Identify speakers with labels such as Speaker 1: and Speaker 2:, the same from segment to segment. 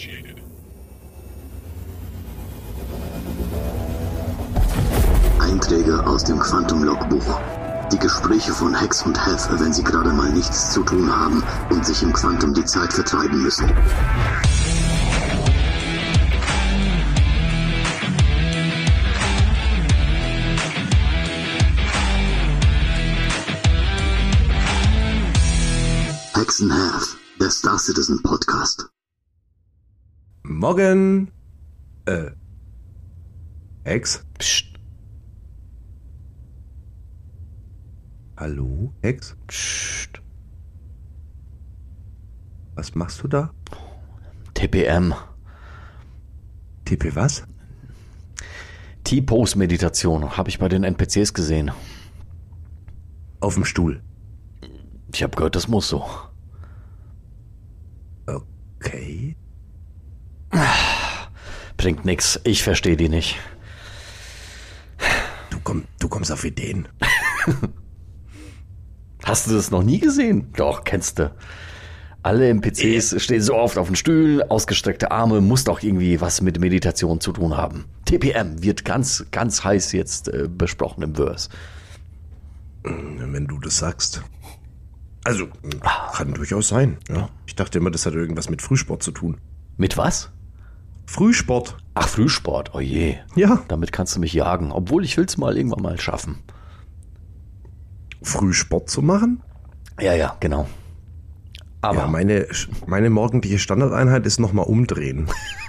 Speaker 1: initiated.
Speaker 2: Einträge aus dem Quantum-Logbuch. Die Gespräche von Hex und Hef, wenn sie gerade mal nichts zu tun haben und sich im Quantum die Zeit vertreiben müssen. Hex and Hef, der Star Citizen Podcast.
Speaker 3: Morgen. Äh. Hex?
Speaker 4: Psst.
Speaker 3: Hallo, Hex?
Speaker 4: Psst.
Speaker 3: Was machst du da?
Speaker 4: TPM.
Speaker 3: TP was?
Speaker 4: T-Pose-Meditation habe ich bei den NPCs gesehen.
Speaker 3: Auf dem Stuhl.
Speaker 4: Ich habe gehört, das muss so. Bringt nix. Ich verstehe die nicht.
Speaker 3: Du, komm, du kommst auf Ideen.
Speaker 4: Hast du das noch nie gesehen? Doch, kennst du. Alle NPCs stehen so oft auf den Stühlen, ausgestreckte Arme, muss doch irgendwie was mit Meditation zu tun haben. TPM wird ganz, ganz heiß jetzt äh, besprochen im Verse.
Speaker 3: Wenn du das sagst. Also, kann durchaus sein. Ja. Ich dachte immer, das hat irgendwas mit Frühsport zu tun.
Speaker 4: Mit was?
Speaker 3: Frühsport?
Speaker 4: Ach, Frühsport. Oh je.
Speaker 3: Ja.
Speaker 4: Damit kannst du mich jagen. Obwohl ich will's mal irgendwann mal schaffen.
Speaker 3: Frühsport zu machen?
Speaker 4: Ja, ja, genau. Aber
Speaker 3: ja, meine, meine morgendliche Standardeinheit ist nochmal umdrehen.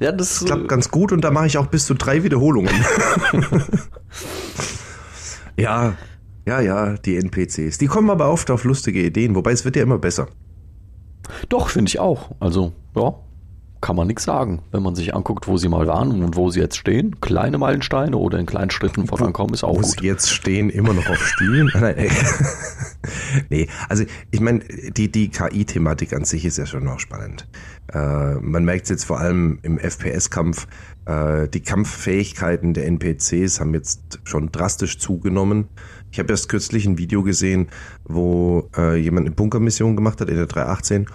Speaker 4: ja, das
Speaker 3: Das klappt ganz gut und da mache ich auch bis zu drei Wiederholungen. ja, ja, ja, die NPCs. Die kommen aber oft auf lustige Ideen, wobei es wird ja immer besser.
Speaker 4: Doch, finde ich auch. Also, ja, kann man nichts sagen. Wenn man sich anguckt, wo sie mal waren und wo sie jetzt stehen, kleine Meilensteine oder in kleinen Schritten vorankommen, ist auch
Speaker 3: Wo
Speaker 4: gut.
Speaker 3: sie jetzt stehen, immer noch auf ey. nee, also ich meine, die, die KI-Thematik an sich ist ja schon noch spannend. Äh, man merkt es jetzt vor allem im FPS-Kampf, äh, die Kampffähigkeiten der NPCs haben jetzt schon drastisch zugenommen. Ich habe erst kürzlich ein Video gesehen, wo äh, jemand eine Bunkermission gemacht hat in der 318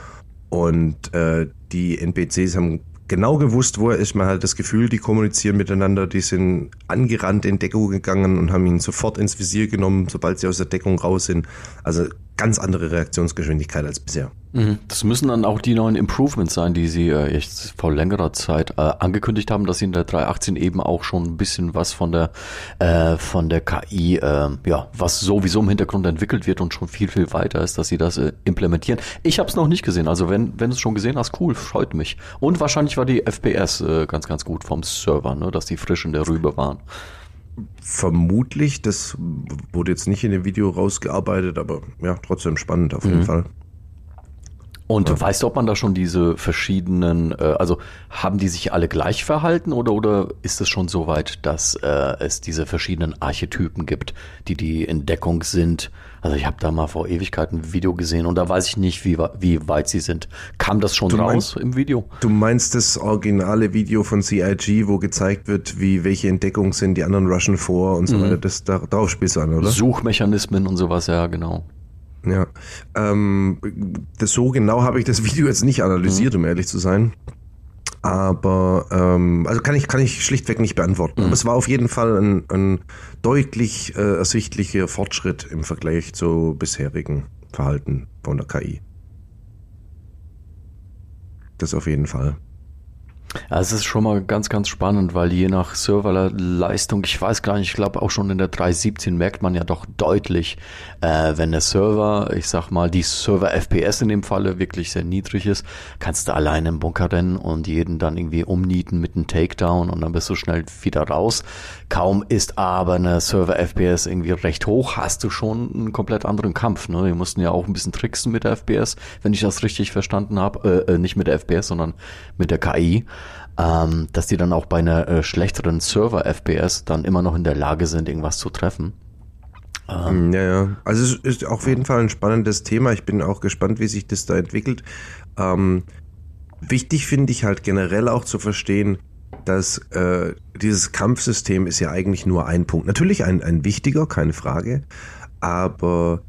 Speaker 3: und äh, die NPCs haben genau gewusst, wo er ist. Man hat das Gefühl, die kommunizieren miteinander. Die sind angerannt in Deckung gegangen und haben ihn sofort ins Visier genommen, sobald sie aus der Deckung raus sind. Also ganz andere Reaktionsgeschwindigkeit als bisher.
Speaker 4: Mhm. Das müssen dann auch die neuen Improvements sein, die sie äh, jetzt vor längerer Zeit äh, angekündigt haben, dass sie in der 318 eben auch schon ein bisschen was von der äh, von der KI, äh, ja, was sowieso im Hintergrund entwickelt wird und schon viel viel weiter ist, dass sie das äh, implementieren. Ich habe es noch nicht gesehen, also wenn wenn du es schon gesehen hast, cool, freut mich. Und wahrscheinlich war die FPS äh, ganz ganz gut vom Server, ne, dass die frisch in der Rübe waren.
Speaker 3: Vermutlich, das wurde jetzt nicht in dem Video rausgearbeitet, aber ja, trotzdem spannend auf jeden Fall.
Speaker 4: Und weißt du, ob man da schon diese verschiedenen, äh, also haben die sich alle gleich verhalten oder oder ist es schon so weit, dass äh, es diese verschiedenen Archetypen gibt, die die in Deckung sind? Also ich habe da mal vor Ewigkeiten ein Video gesehen und da weiß ich nicht, wie wie weit sie sind. Kam das schon
Speaker 3: Du
Speaker 4: raus
Speaker 3: meinst-
Speaker 4: im Video?
Speaker 3: Du meinst das originale Video von CIG, wo gezeigt wird, wie welche Entdeckungen sind, die anderen rushen vor und so weiter. Das da, darauf spielst du an, oder?
Speaker 4: Suchmechanismen und sowas, ja genau.
Speaker 3: Ja. Ähm, das, so genau habe ich das Video jetzt nicht analysiert, um ehrlich zu sein. Aber ähm, also kann ich kann ich schlichtweg nicht beantworten. Aber es war auf jeden Fall ein, ein deutlich äh, ersichtlicher Fortschritt im Vergleich zu bisherigen Verhalten von der KI. Das auf jeden Fall.
Speaker 4: Ja, es ist schon mal ganz, ganz spannend, weil je nach Serverleistung, ich weiß gar nicht, ich glaube auch schon in der 3.17 merkt man ja doch deutlich, äh, wenn der Server, ich sag mal, die Server-FPS in dem Falle wirklich sehr niedrig ist, kannst du alleine im Bunker rennen und jeden dann irgendwie umnieten mit einem Takedown und dann bist du schnell wieder raus. Kaum ist aber eine Server-FPS irgendwie recht hoch, hast du schon einen komplett anderen Kampf. Ne? Wir mussten ja auch ein bisschen tricksen mit der FPS, wenn ich das richtig verstanden habe. Äh, äh, nicht mit der FPS, sondern mit der KI ähm, dass die dann auch bei einer äh, schlechteren Server-FPS dann immer noch in der Lage sind, irgendwas zu treffen.
Speaker 3: Ja, ja. Also es ist auf jeden Fall ein spannendes Thema. Ich bin auch gespannt, wie sich das da entwickelt. Ähm, wichtig finde ich halt generell auch zu verstehen, dass äh, dieses Kampfsystem ist ja eigentlich nur ein Punkt. Natürlich ein, ein wichtiger, keine Frage, aber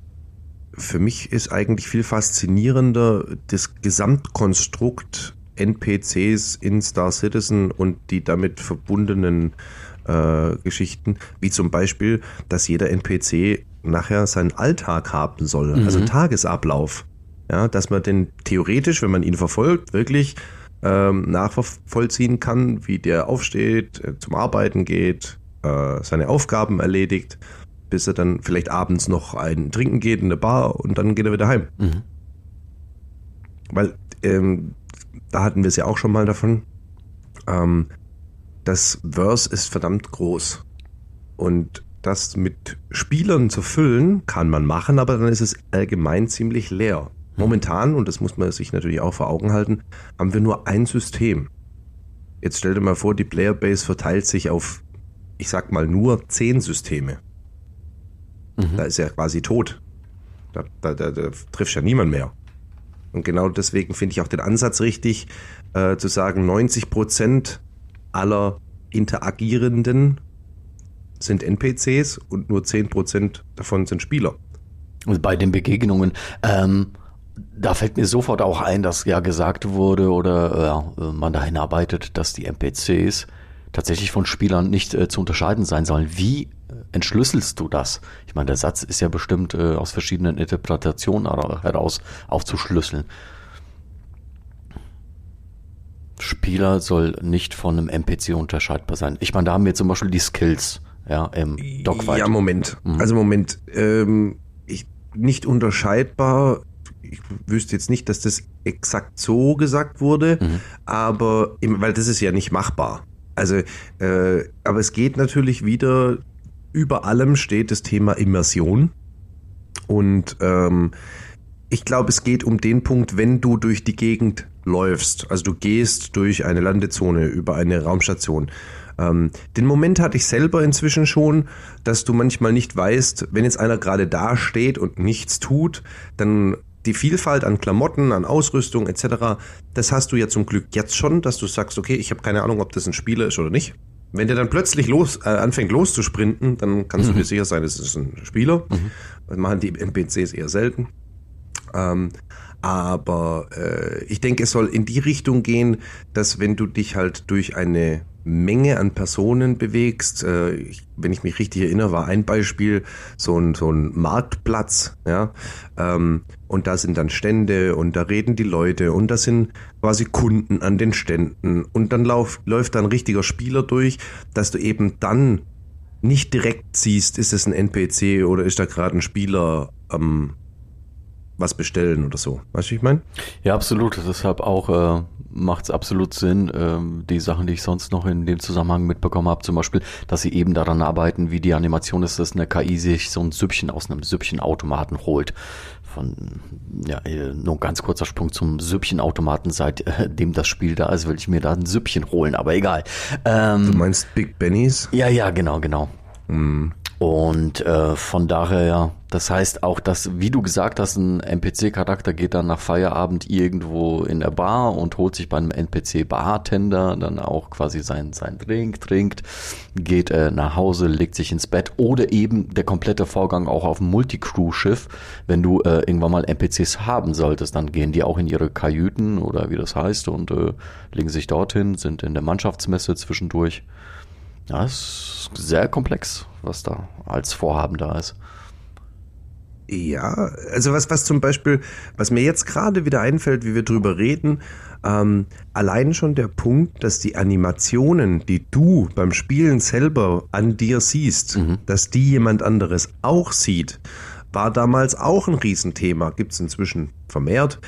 Speaker 3: für mich ist eigentlich viel faszinierender das Gesamtkonstrukt NPCs in Star Citizen und die damit verbundenen äh, Geschichten, wie zum Beispiel, dass jeder NPC nachher seinen Alltag haben soll,
Speaker 4: Mhm.
Speaker 3: also Tagesablauf. Ja, dass man den theoretisch, wenn man ihn verfolgt, wirklich ähm, nachvollziehen kann, wie der aufsteht, äh, zum Arbeiten geht, äh, seine Aufgaben erledigt, bis er dann vielleicht abends noch ein Trinken geht in der Bar und dann geht er wieder heim.
Speaker 4: Mhm.
Speaker 3: Weil ähm, da hatten wir es ja auch schon mal davon. Ähm, das Verse ist verdammt groß. Und das mit Spielern zu füllen, kann man machen, aber dann ist es allgemein ziemlich leer. Momentan, und das muss man sich natürlich auch vor Augen halten, haben wir nur ein System. Jetzt stell dir mal vor, die Playerbase verteilt sich auf, ich sag mal, nur zehn Systeme. Da ist ja quasi tot. Da, da, da, da trifft ja niemand mehr. Und genau deswegen finde ich auch den Ansatz richtig, äh, zu sagen, 90 Prozent aller Interagierenden sind NPCs und nur 10 Prozent davon sind Spieler.
Speaker 4: Und bei den Begegnungen, ähm, da fällt mir sofort auch ein, dass ja gesagt wurde oder äh, man dahin arbeitet, dass die NPCs tatsächlich von Spielern nicht äh, zu unterscheiden sein sollen. Wie äh, entschlüsselst du das? Ich meine, der Satz ist ja bestimmt äh, aus verschiedenen Interpretationen heraus aufzuschlüsseln. Spieler soll nicht von einem NPC unterscheidbar sein. Ich meine, da haben wir zum Beispiel die Skills, ja, im Dogfight.
Speaker 3: Ja, Moment. Also Moment. Ähm, ich, nicht unterscheidbar. Ich wüsste jetzt nicht, dass das exakt so gesagt wurde, aber im, weil das ist ja nicht machbar. Also, äh, aber es geht natürlich wieder, über allem steht das Thema Immersion. Und ähm, ich glaube, es geht um den Punkt, wenn du durch die Gegend läufst, also du gehst durch eine Landezone über eine Raumstation. Ähm, den Moment hatte ich selber inzwischen schon, dass du manchmal nicht weißt, wenn jetzt einer gerade da steht und nichts tut, dann die Vielfalt an Klamotten, an Ausrüstung etc., das hast du ja zum Glück jetzt schon, dass du sagst, okay, ich habe keine Ahnung, ob das ein Spieler ist oder nicht. Wenn der dann plötzlich los, äh, anfängt loszusprinten, dann kannst du dir sicher sein, es ist ein Spieler. Das machen die NPCs eher selten. Ähm, aber äh, ich denke, es soll in die Richtung gehen, dass wenn du dich halt durch eine Menge an Personen bewegst, äh, wenn ich mich richtig erinnere, war ein Beispiel so ein, so ein Marktplatz, ja, ähm, und da sind dann Stände und da reden die Leute und da sind quasi Kunden an den Ständen und dann lauf, läuft da ein richtiger Spieler durch, dass du eben dann nicht direkt siehst, ist es ein NPC oder ist da gerade ein Spieler am was bestellen oder so. Weißt du, wie ich meine?
Speaker 4: Ja, absolut. Deshalb auch äh, macht es absolut Sinn, ähm, die Sachen, die ich sonst noch in dem Zusammenhang mitbekommen habe, zum Beispiel, dass sie eben daran arbeiten, wie die Animation ist, dass eine KI sich so ein Süppchen aus einem Süppchenautomaten holt. Von, ja, äh, nur ein ganz kurzer Sprung zum Süppchenautomaten, seitdem das Spiel da ist, will ich mir da ein Süppchen holen, aber egal. Ähm,
Speaker 3: Du meinst Big Bennies?
Speaker 4: ja, ja, genau, genau. Und äh, von daher, das heißt auch, dass, wie du gesagt hast, ein NPC-Charakter geht dann nach Feierabend irgendwo in der Bar und holt sich bei einem NPC-Bartender dann auch quasi sein, sein Drink, trinkt, geht äh, nach Hause, legt sich ins Bett oder eben der komplette Vorgang auch auf dem Multicrew-Schiff. Wenn du äh, irgendwann mal NPCs haben solltest, dann gehen die auch in ihre Kajüten oder wie das heißt und äh, legen sich dorthin, sind in der Mannschaftsmesse zwischendurch. Ja, ist sehr komplex, was da als Vorhaben da ist.
Speaker 3: Ja, also was, was zum Beispiel, was mir jetzt gerade wieder einfällt, wie wir drüber reden, ähm, allein schon der Punkt, dass die Animationen, die du beim Spielen selber an dir siehst, dass die jemand anderes auch sieht, war damals auch ein Riesenthema, gibt's inzwischen vermehrt.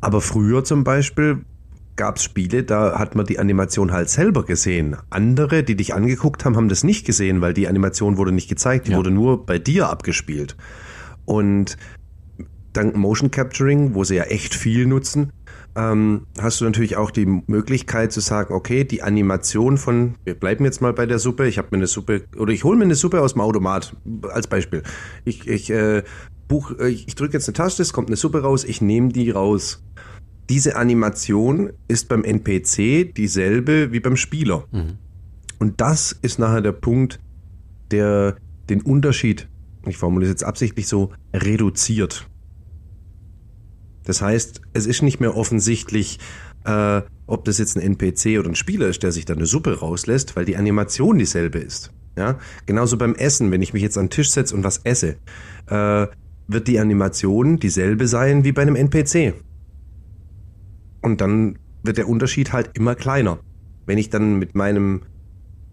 Speaker 3: Aber früher zum Beispiel gab es Spiele, da hat man die Animation halt selber gesehen. Andere, die dich angeguckt haben, haben das nicht gesehen, weil die Animation wurde nicht gezeigt, die
Speaker 4: Ja.
Speaker 3: wurde nur bei dir abgespielt. Und dank Motion Capturing, wo sie ja echt viel nutzen, ähm, hast du natürlich auch die Möglichkeit zu sagen, okay, die Animation von, wir bleiben jetzt mal bei der Suppe, ich habe mir eine Suppe, oder ich hole mir eine Suppe aus dem Automat, als Beispiel. Ich, ich, äh, buch, äh, ich, ich drücke jetzt eine Taste, es kommt eine Suppe raus, ich nehme die raus. Diese Animation ist beim NPC dieselbe wie beim Spieler. Und das ist nachher der Punkt, der den Unterschied, ich formuliere es jetzt absichtlich so, reduziert. Das heißt, es ist nicht mehr offensichtlich, äh, ob das jetzt ein NPC oder ein Spieler ist, der sich da eine Suppe rauslässt, weil die Animation dieselbe ist. Ja, genauso beim Essen, wenn ich mich jetzt an den Tisch setze und was esse, äh, wird die Animation dieselbe sein wie bei einem NPC. Und dann wird der Unterschied halt immer kleiner. Wenn ich dann mit meinem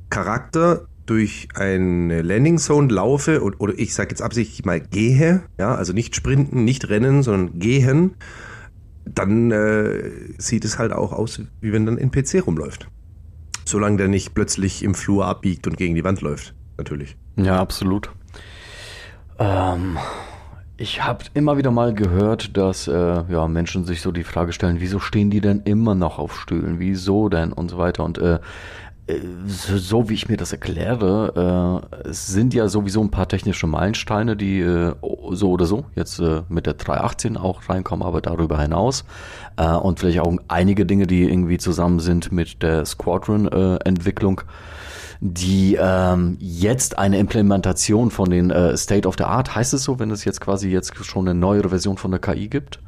Speaker 3: Charakter durch eine Landing Zone laufe oder, oder ich sage jetzt absichtlich mal gehe, ja, also nicht sprinten, nicht rennen, sondern gehen, dann äh, sieht es halt auch aus, wie wenn dann ein PC rumläuft. Solange der nicht plötzlich im Flur abbiegt und gegen die Wand läuft, natürlich.
Speaker 4: Ja, absolut. Ähm, ich habe immer wieder mal gehört, dass äh, ja, Menschen sich so die Frage stellen, wieso stehen die denn immer noch auf Stühlen? Wieso denn? Und so weiter. Und äh so, wie ich mir das erkläre, äh, es sind ja sowieso ein paar technische Meilensteine, die äh, so oder so jetzt äh, mit der 318 auch reinkommen, aber darüber hinaus. Äh, und vielleicht auch einige Dinge, die irgendwie zusammen sind mit der Squadron-Entwicklung. Die ähm, jetzt eine Implementation von den äh, State of the Art, heißt es so, wenn es jetzt quasi jetzt schon eine neuere Version von der KI gibt?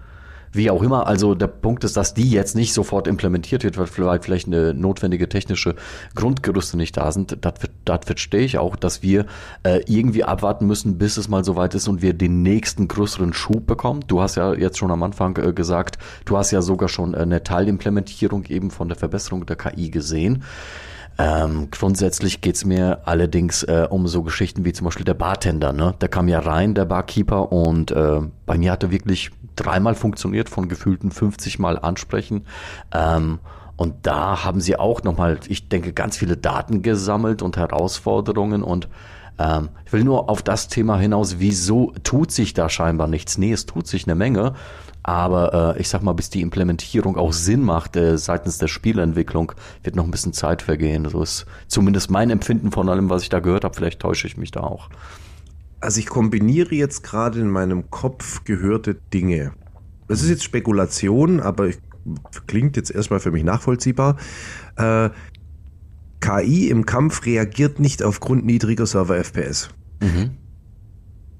Speaker 4: Wie auch immer, also der Punkt ist, dass die jetzt nicht sofort implementiert wird, weil vielleicht eine notwendige technische Grundgerüste nicht da sind. Das, das verstehe ich auch, dass wir äh, irgendwie abwarten müssen, bis es mal soweit ist und wir den nächsten größeren Schub bekommen. Du hast ja jetzt schon am Anfang äh, gesagt, du hast ja sogar schon eine Teilimplementierung eben von der Verbesserung der KI gesehen. Ähm, grundsätzlich geht's mir allerdings äh, um so Geschichten wie zum Beispiel der Bartender. Ne? Der kam ja rein, der Barkeeper, und äh, bei mir hat er wirklich dreimal funktioniert, von gefühlten 50 Mal ansprechen. Ähm, und da haben sie auch nochmal, ich denke, ganz viele Daten gesammelt und Herausforderungen und ähm, ich will nur auf das Thema hinaus, wieso tut sich da scheinbar nichts? Nee, es tut sich eine Menge. Aber äh, ich sag mal, bis die Implementierung auch Sinn macht äh, seitens der Spielentwicklung, wird noch ein bisschen Zeit vergehen. So ist zumindest mein Empfinden von allem, was ich da gehört habe. Vielleicht täusche ich mich da auch.
Speaker 3: Also ich kombiniere jetzt gerade in meinem Kopf gehörte Dinge. Das ist jetzt Spekulation, aber klingt jetzt erstmal für mich nachvollziehbar. Äh, KI im Kampf reagiert nicht aufgrund niedriger Server-FPS. Mhm.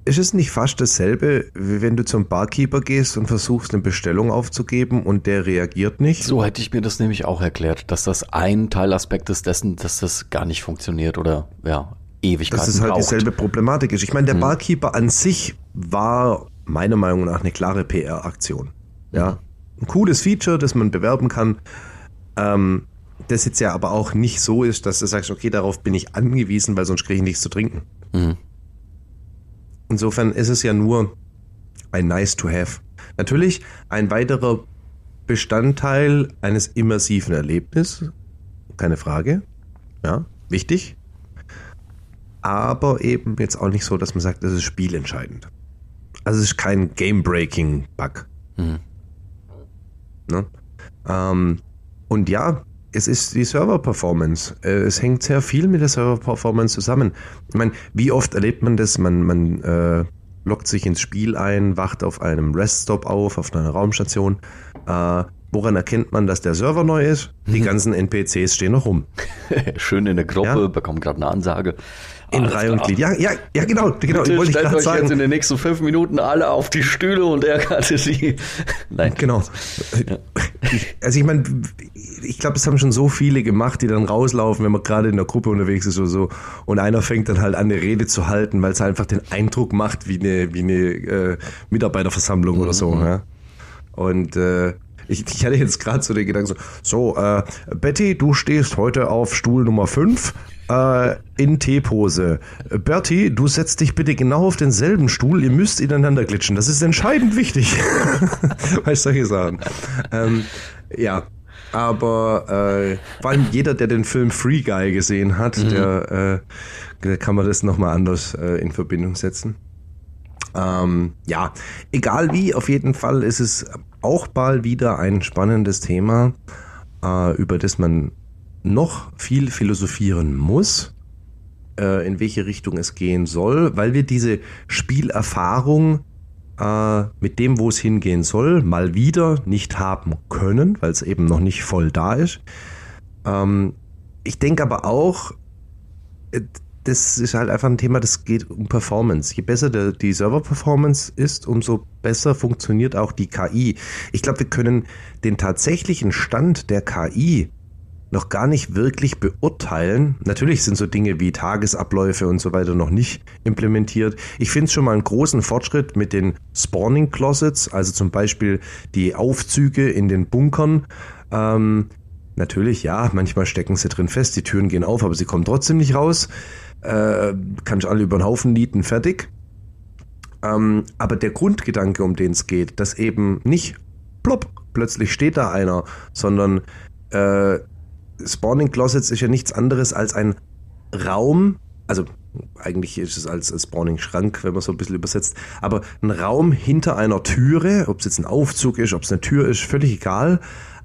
Speaker 3: Ist es nicht fast dasselbe, wie wenn du zum Barkeeper gehst und versuchst, eine Bestellung aufzugeben und der reagiert nicht?
Speaker 4: So hätte ich mir das nämlich auch erklärt, dass das ein Teilaspekt ist dessen, dass das gar nicht funktioniert oder ja, Ewigkeiten
Speaker 3: Dass es halt
Speaker 4: braucht.
Speaker 3: dieselbe Problematik ist. Ich meine, der hm. Barkeeper an sich war meiner Meinung nach eine klare PR-Aktion. Ja, hm. ein cooles Feature, das man bewerben kann. Ähm, das jetzt ja aber auch nicht so ist, dass du sagst, okay, darauf bin ich angewiesen, weil sonst kriege ich nichts zu trinken. Mhm. Insofern ist es ja nur ein Nice to Have. Natürlich ein weiterer Bestandteil eines immersiven Erlebnisses, keine Frage. Ja, wichtig. Aber eben jetzt auch nicht so, dass man sagt, das ist spielentscheidend. Also es ist kein Game-Breaking-Bug. Mhm. Ne? Ähm, und ja, es ist die Server-Performance. Äh, es hängt sehr viel mit der Server-Performance zusammen. Ich meine, wie oft erlebt man das? Man, man äh, lockt sich ins Spiel ein, wacht auf einem Rest-Stop auf, auf einer Raumstation. Äh, woran erkennt man, dass der Server neu ist? Die ganzen NPCs stehen noch rum.
Speaker 4: Schön in der Gruppe, ja? bekommen gerade eine Ansage.
Speaker 3: In Reihe und Glied. Ja, ja, ja, genau, genau.
Speaker 4: Bitte wollte stellt ich euch sagen. jetzt in den nächsten fünf Minuten alle auf die Stühle und er hatte sie.
Speaker 3: Nein. Genau. Ja. Also ich meine, ich glaube, es haben schon so viele gemacht, die dann rauslaufen, wenn man gerade in der Gruppe unterwegs ist oder so. Und einer fängt dann halt an, eine Rede zu halten, weil es einfach den Eindruck macht wie eine, wie eine äh, Mitarbeiterversammlung mhm. oder so. Mhm. Ja? Und äh, ich, ich hatte jetzt gerade so den Gedanken so, so äh, Betty, du stehst heute auf Stuhl Nummer 5 äh, in T-Pose. Bertie, du setzt dich bitte genau auf denselben Stuhl, ihr müsst ineinander glitschen. Das ist entscheidend wichtig. weißt du, solche Sachen. Ähm, ja, aber äh, vor allem jeder, der den Film Free Guy gesehen hat, mhm. der, äh, der kann man das nochmal anders äh, in Verbindung setzen. Ähm, ja, egal wie, auf jeden Fall ist es auch bald wieder ein spannendes Thema, äh, über das man noch viel philosophieren muss, äh, in welche Richtung es gehen soll, weil wir diese Spielerfahrung äh, mit dem, wo es hingehen soll, mal wieder nicht haben können, weil es eben noch nicht voll da ist. Ähm, ich denke aber auch, äh, das ist halt einfach ein Thema, das geht um Performance. Je besser der, die Server-Performance ist, umso besser funktioniert auch die KI. Ich glaube, wir können den tatsächlichen Stand der KI noch gar nicht wirklich beurteilen. Natürlich sind so Dinge wie Tagesabläufe und so weiter noch nicht implementiert. Ich finde es schon mal einen großen Fortschritt mit den Spawning Closets, also zum Beispiel die Aufzüge in den Bunkern. Ähm, natürlich, ja, manchmal stecken sie drin fest, die Türen gehen auf, aber sie kommen trotzdem nicht raus. Äh, kann ich alle über den Haufen nieten, fertig. Ähm, aber der Grundgedanke, um den es geht, dass eben nicht plopp, plötzlich steht da einer, sondern äh, Spawning Closets ist ja nichts anderes als ein Raum, also eigentlich ist es als Spawning Schrank, wenn man so ein bisschen übersetzt, aber ein Raum hinter einer Türe, ob es jetzt ein Aufzug ist, ob es eine Tür ist, völlig egal,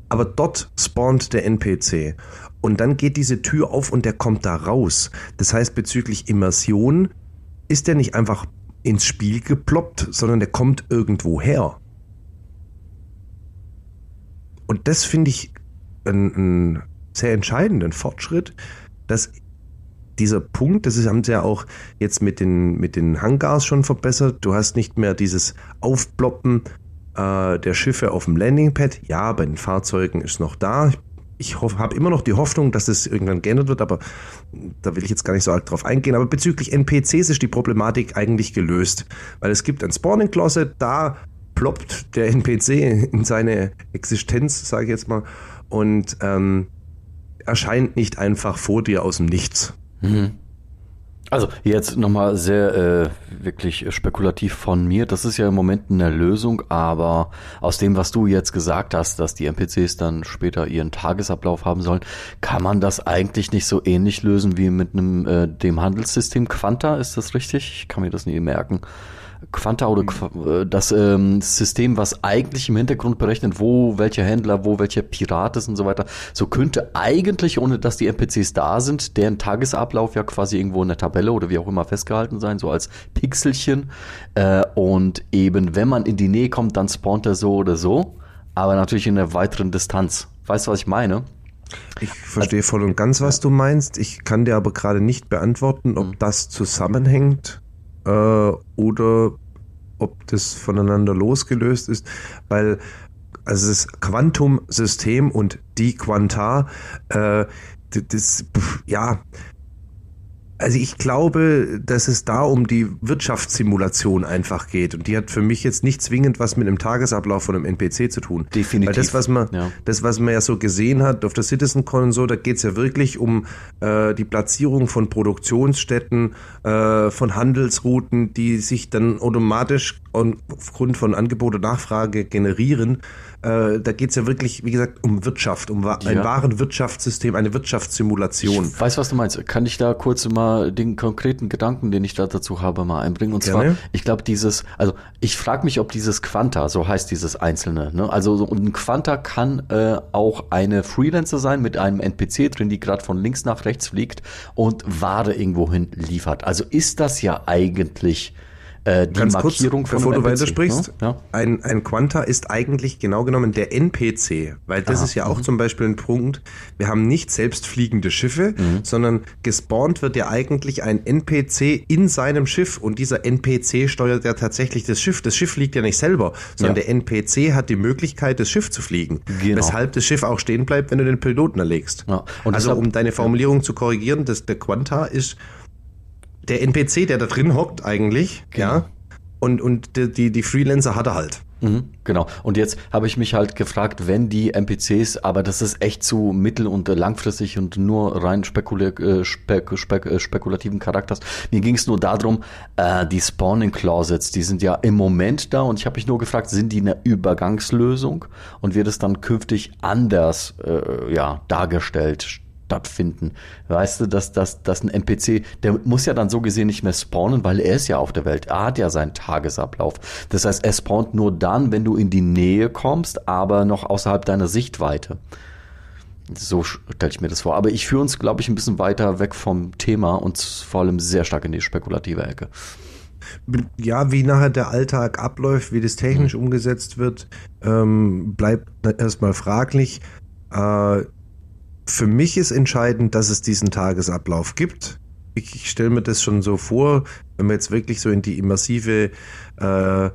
Speaker 3: aber dort spawnt der NPC. Und dann geht diese Tür auf und der kommt da raus. Das heißt, bezüglich Immersion ist der nicht einfach ins Spiel geploppt, sondern der kommt irgendwo her. Und das finde ich ein, ein sehr entscheidenden Fortschritt, dass dieser Punkt, das haben sie ja auch jetzt mit den, mit den Hangars schon verbessert. Du hast nicht mehr dieses Aufploppen äh, der Schiffe auf dem Landingpad. Ja, bei den Fahrzeugen ist noch da. Ich, habe immer noch die Hoffnung, dass das irgendwann geändert wird, aber da will ich jetzt gar nicht so arg drauf eingehen. Aber bezüglich NPCs ist die Problematik eigentlich gelöst, weil es gibt ein Spawning Closet, da ploppt der NPC in seine Existenz, sage ich jetzt mal, und ähm, erscheint nicht einfach vor dir aus dem Nichts. Mhm.
Speaker 4: Also jetzt nochmal sehr äh, wirklich spekulativ von mir. Das ist ja im Moment eine Lösung, aber aus dem, was du jetzt gesagt hast, dass die NPCs dann später ihren Tagesablauf haben sollen, kann man das eigentlich nicht so ähnlich lösen wie mit einem äh, dem Handelssystem Quanta. Ist das richtig? Ich kann mir das nie merken. Quanta oder äh, das ähm, System, was eigentlich im Hintergrund berechnet, wo welcher Händler, wo welcher Pirat ist und so weiter, so könnte eigentlich, ohne dass die NPCs da sind, deren Tagesablauf ja quasi irgendwo in der Tabelle oder wie auch immer festgehalten sein, so als Pixelchen. Äh, und eben, wenn man in die Nähe kommt, dann spawnt er so oder so, aber natürlich in einer weiteren Distanz. Weißt du, was ich meine?
Speaker 3: Ich verstehe voll und ganz, was du meinst. Ich kann dir aber gerade nicht beantworten, ob mhm. das zusammenhängt äh, oder ob das voneinander losgelöst ist, weil also das Quantum-System und die Quanta, äh, das, ja, also ich glaube, dass es da um die Wirtschaftssimulation einfach geht. Und die hat für mich jetzt nicht zwingend was mit einem Tagesablauf von einem NPC zu tun.
Speaker 4: Definitiv.
Speaker 3: Weil das, was man, ja. das, was man ja so gesehen hat auf der CitizenCon und so, da geht's ja wirklich um äh, die Platzierung von Produktionsstätten, äh, von Handelsrouten, die sich dann automatisch aufgrund von Angebot und Nachfrage generieren. Äh, da geht's ja wirklich, wie gesagt, um Wirtschaft, um ein ja. wahren Wirtschaftssystem, eine Wirtschaftssimulation.
Speaker 4: Ich weiß, was du meinst. Kann ich da kurz mal den konkreten Gedanken, den ich da dazu habe, mal einbringen? Und Gerne. zwar, ich glaube, dieses, also ich frage mich, ob dieses Quanta, so heißt dieses einzelne, ne? Also so, ein Quanta kann äh, auch eine Freelancer sein mit einem NPC drin, die gerade von links nach rechts fliegt und Ware irgendwohin liefert. Also ist das ja eigentlich
Speaker 3: äh, die Ganz Markierung kurz, von bevor du weitersprichst, ne? ja? ein, ein Quanta ist eigentlich genau genommen der NPC, weil das Aha. ist ja auch mhm. zum Beispiel ein Punkt. Wir haben nicht selbstfliegende Schiffe, mhm. sondern gespawnt wird ja eigentlich ein NPC in seinem Schiff und dieser NPC steuert ja tatsächlich das Schiff. Das Schiff fliegt ja nicht selber, sondern ja. der NPC hat die Möglichkeit, das Schiff zu fliegen. Genau. Weshalb das Schiff auch stehen bleibt, wenn du den Piloten erlegst. Ja. also um deine Formulierung zu korrigieren, das, der Quanta ist der NPC, der da drin hockt eigentlich, genau. ja, und, und die, die, die Freelancer hat er halt.
Speaker 4: Mhm, genau. Und jetzt habe ich mich halt gefragt, wenn die NPCs, aber das ist echt zu mittel- und langfristig und nur rein spekula äh, spek spek äh, spekulativen Charakters. Mir ging es nur darum, äh, die Spawning Closets, die sind ja im Moment da und ich habe mich nur gefragt, sind die eine Übergangslösung und wird es dann künftig anders äh, ja, dargestellt? Stattfinden. Weißt du, dass, dass, dass ein NPC, der muss ja dann so gesehen nicht mehr spawnen, weil er ist ja auf der Welt. Er hat ja seinen Tagesablauf. Das heißt, er spawnt nur dann, wenn du in die Nähe kommst, aber noch außerhalb deiner Sichtweite. So stelle ich mir das vor. Aber ich führe uns, glaube ich, ein bisschen weiter weg vom Thema und vor allem sehr stark in die spekulative Ecke.
Speaker 3: Ja, wie nachher der Alltag abläuft, wie das technisch mhm. umgesetzt wird, ähm, bleibt erstmal fraglich. Äh, für mich ist entscheidend, dass es diesen Tagesablauf gibt. ich, ich stelle mir das schon so vor, wenn man jetzt wirklich so in die immersive äh,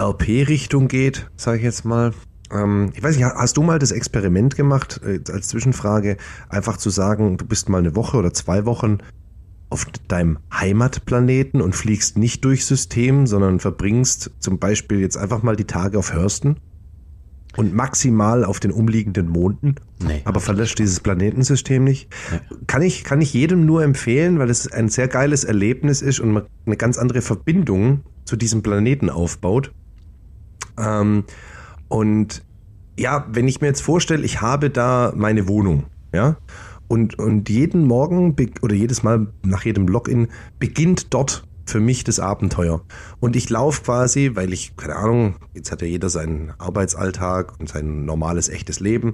Speaker 3: RP-Richtung geht, sage ich jetzt mal. Ähm, ich weiß nicht, hast du mal das Experiment gemacht, äh, als Zwischenfrage, einfach zu sagen, du bist mal eine Woche oder zwei Wochen auf deinem Heimatplaneten und fliegst nicht durch System, sondern verbringst zum Beispiel jetzt einfach mal die Tage auf Hörsten und maximal auf den umliegenden Monden, nee, aber verlässt dieses Planetensystem nicht. Nee. Kann ich, kann ich jedem nur empfehlen, weil es ein sehr geiles Erlebnis ist und man eine ganz andere Verbindung zu diesem Planeten aufbaut. Ähm, und ja, wenn ich mir jetzt vorstelle, ich habe da meine Wohnung, ja, und, und jeden Morgen oder jedes Mal nach jedem Login beginnt dort für mich das Abenteuer. Und ich laufe quasi, weil ich, keine Ahnung, jetzt hat ja jeder seinen Arbeitsalltag und sein normales, echtes Leben.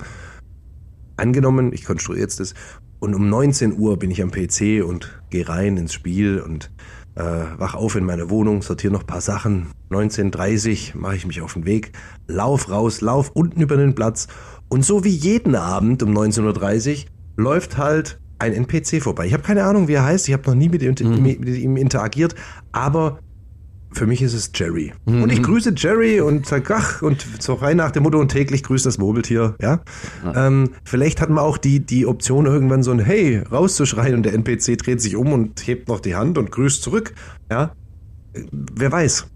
Speaker 3: Angenommen, ich konstruiere jetzt das. Und um 19 Uhr bin ich am PC und gehe rein ins Spiel und äh, wach auf in meine Wohnung, sortiere noch paar Sachen. 19.30 mache ich mich auf den Weg, lauf raus, lauf unten über den Platz. Und so wie jeden Abend um 19.30 Uhr läuft halt ein NPC vorbei. Ich habe keine Ahnung, wie er heißt. Ich habe noch nie mit ihm, mhm. mit ihm, interagiert, aber für mich ist es Jerry. Mhm. Und ich grüße Jerry und sage, ach, und so rein nach dem Motto und täglich grüßt das Murmeltier, ja. ja. Ähm, vielleicht hat man auch die, die Option, irgendwann so ein Hey rauszuschreien und der NPC dreht sich um und hebt noch die Hand und grüßt zurück, ja. Wer weiß.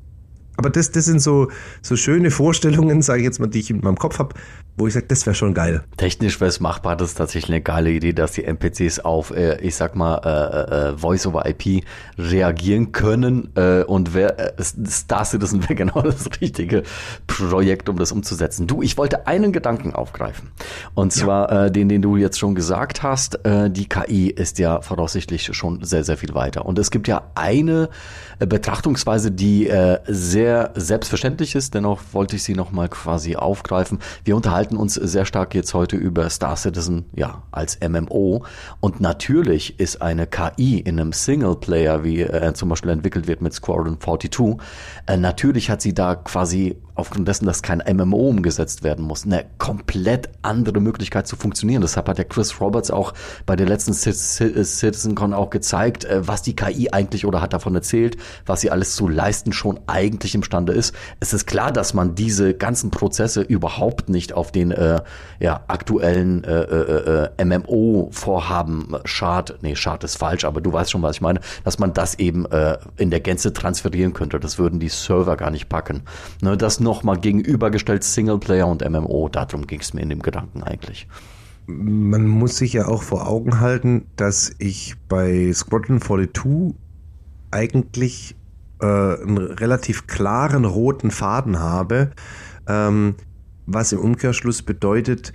Speaker 3: Aber das, das sind so, so schöne Vorstellungen, sage ich jetzt mal, die ich in meinem Kopf habe, wo ich sage, das wäre schon geil.
Speaker 4: Technisch wäre es machbar, das ist tatsächlich eine geile Idee, dass die NPCs auf, äh, ich sag mal, äh, äh, Voice-over-IP reagieren können äh, und wer, äh, Star Citizen wäre genau das richtige Projekt, um das umzusetzen. Du, ich wollte einen Gedanken aufgreifen und zwar ja. äh, den, den du jetzt schon gesagt hast, äh, die KI ist ja voraussichtlich schon sehr, sehr viel weiter und es gibt ja eine äh, Betrachtungsweise, die äh, sehr selbstverständlich ist, dennoch wollte ich sie nochmal quasi aufgreifen. Wir unterhalten unterhalten uns sehr stark jetzt heute über Star Citizen, ja, als MMO. Und natürlich ist eine KI in einem Singleplayer, wie äh, zum Beispiel entwickelt wird mit Squadron 42, äh, natürlich hat sie da quasi aufgrund dessen, dass kein MMO umgesetzt werden muss, eine komplett andere Möglichkeit zu funktionieren. Deshalb hat ja Chris Roberts auch bei der letzten CitizenCon auch gezeigt, äh, was die KI eigentlich oder hat davon erzählt, was sie alles zu leisten schon eigentlich imstande ist. Es ist klar, dass man diese ganzen Prozesse überhaupt nicht auf den äh, ja, aktuellen äh, äh, äh MMO-Vorhaben Schad, nee, Schad ist falsch, aber du weißt schon, was ich meine, dass man das eben äh, in der Gänze transferieren könnte. Das würden die Server gar nicht packen. Ne, das nochmal gegenübergestellt Singleplayer und MMO. Darum ging es mir in dem Gedanken eigentlich.
Speaker 3: Man muss sich ja auch vor Augen halten, dass ich bei Squadron 42 eigentlich äh, einen relativ klaren roten Faden habe, ähm, was im Umkehrschluss bedeutet,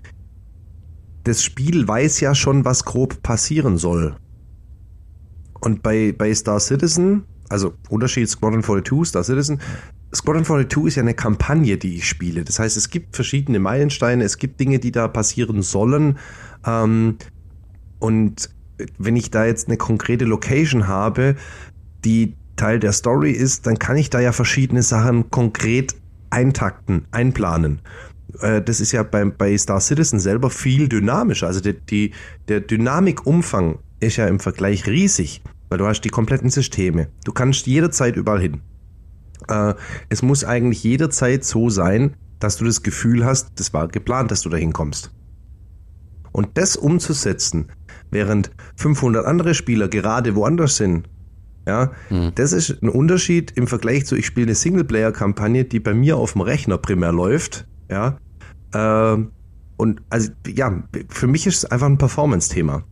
Speaker 3: das Spiel weiß ja schon, was grob passieren soll. Und bei, bei Star Citizen, also Unterschied Squadron 42, Star Citizen, Squadron 42 ist ja eine Kampagne, die ich spiele. Das heißt, es gibt verschiedene Meilensteine, es gibt Dinge, die da passieren sollen. Ähm, und wenn ich da jetzt eine konkrete Location habe, die Teil der Story ist, dann kann ich da ja verschiedene Sachen konkret eintakten, einplanen. Äh, das ist ja bei, bei Star Citizen selber viel dynamischer. Also die, die, der Dynamikumfang ist ja im Vergleich riesig, weil du hast die kompletten Systeme. Du kannst jederzeit überall hin. Äh, es muss eigentlich jederzeit so sein, dass du das Gefühl hast, das war geplant, dass du dahin kommst. Und das umzusetzen, während 500 andere Spieler gerade woanders sind, ja, mhm. das ist ein Unterschied im Vergleich zu, ich spiele eine Singleplayer-Kampagne, die bei mir auf dem Rechner primär läuft, ja. Äh, und also, ja, für mich ist es einfach ein Performance-Thema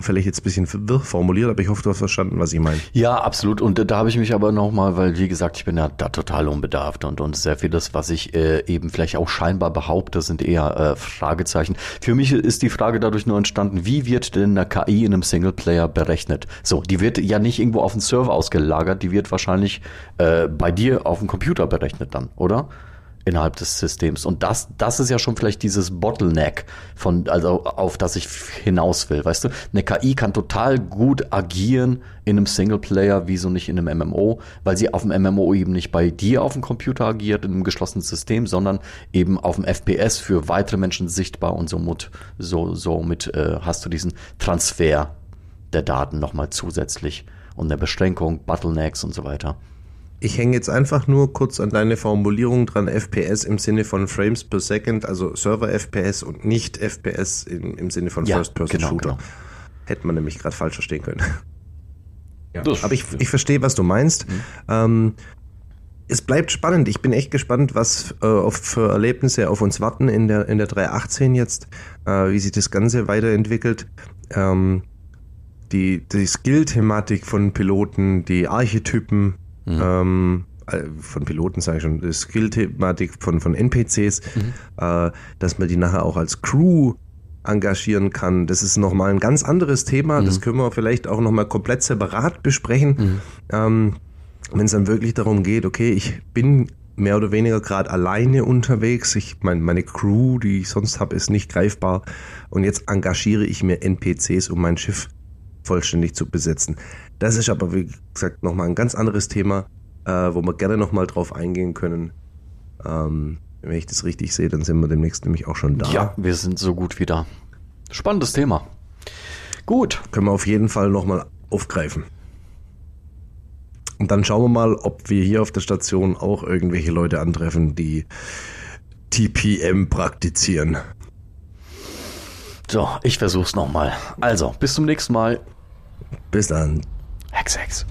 Speaker 3: vielleicht jetzt ein bisschen wirr formuliert, aber ich hoffe, du hast verstanden, was ich meine.
Speaker 4: Ja, absolut. Und da habe ich mich aber nochmal, weil wie gesagt, ich bin ja da total unbedarft und, und sehr vieles, was ich äh, eben vielleicht auch scheinbar behaupte, sind eher äh, Fragezeichen. Für mich ist die Frage dadurch nur entstanden, wie wird denn eine KI in einem Singleplayer berechnet? So, die wird ja nicht irgendwo auf den Server ausgelagert, die wird wahrscheinlich äh, bei dir auf dem Computer berechnet dann, oder? Innerhalb des Systems. Und das, das ist ja schon vielleicht dieses Bottleneck von, also auf das ich hinaus will. Weißt du, eine KI kann total gut agieren in einem Singleplayer, wieso nicht in einem MMO, weil sie auf dem MMO eben nicht bei dir auf dem Computer agiert, in einem geschlossenen System, sondern eben auf dem FPS für weitere Menschen sichtbar und somit, so, somit äh, hast du diesen Transfer der Daten nochmal zusätzlich und der Beschränkung, Bottlenecks und so weiter.
Speaker 3: Ich hänge jetzt einfach nur kurz an deine Formulierung dran, FPS im Sinne von Frames per Second, also Server FPS und nicht FPS im, im Sinne von
Speaker 4: Ja,
Speaker 3: First-Person-Shooter.
Speaker 4: genau, genau.
Speaker 3: Hätte man nämlich gerade falsch verstehen können. Ja.
Speaker 4: Das
Speaker 3: Aber ich, ich verstehe, was du meinst. Ähm, es bleibt spannend. Ich bin echt gespannt, was äh, auf, für Erlebnisse auf uns warten in der, in der 318 jetzt, äh, wie sich das Ganze weiterentwickelt. Ähm, die die Skill-Thematik von Piloten, die Archetypen ähm, äh, von Piloten, sage ich schon, die Skill-Thematik von, von NPCs, äh, dass man die nachher auch als Crew engagieren kann. Das ist nochmal ein ganz anderes Thema. Das können wir vielleicht auch nochmal komplett separat besprechen. Ähm, wenn es dann wirklich darum geht, okay, ich bin mehr oder weniger gerade alleine unterwegs. Ich mein, meine Crew, die ich sonst habe, ist nicht greifbar. Und jetzt engagiere ich mir NPCs, um mein Schiff vollständig zu besetzen. Das ist aber, wie gesagt, nochmal ein ganz anderes Thema, äh, wo wir gerne nochmal drauf eingehen können. Ähm, wenn ich das richtig sehe, dann sind wir demnächst nämlich auch schon da.
Speaker 4: Ja, wir sind so gut wie da. Spannendes Thema. Gut,
Speaker 3: Können wir auf jeden Fall nochmal aufgreifen. Und dann schauen wir mal, ob wir hier auf der Station auch irgendwelche Leute antreffen, die TPM praktizieren.
Speaker 4: so, ich versuch's nochmal. Also, bis zum nächsten Mal.
Speaker 3: Bis dann.
Speaker 4: Hex, Hex.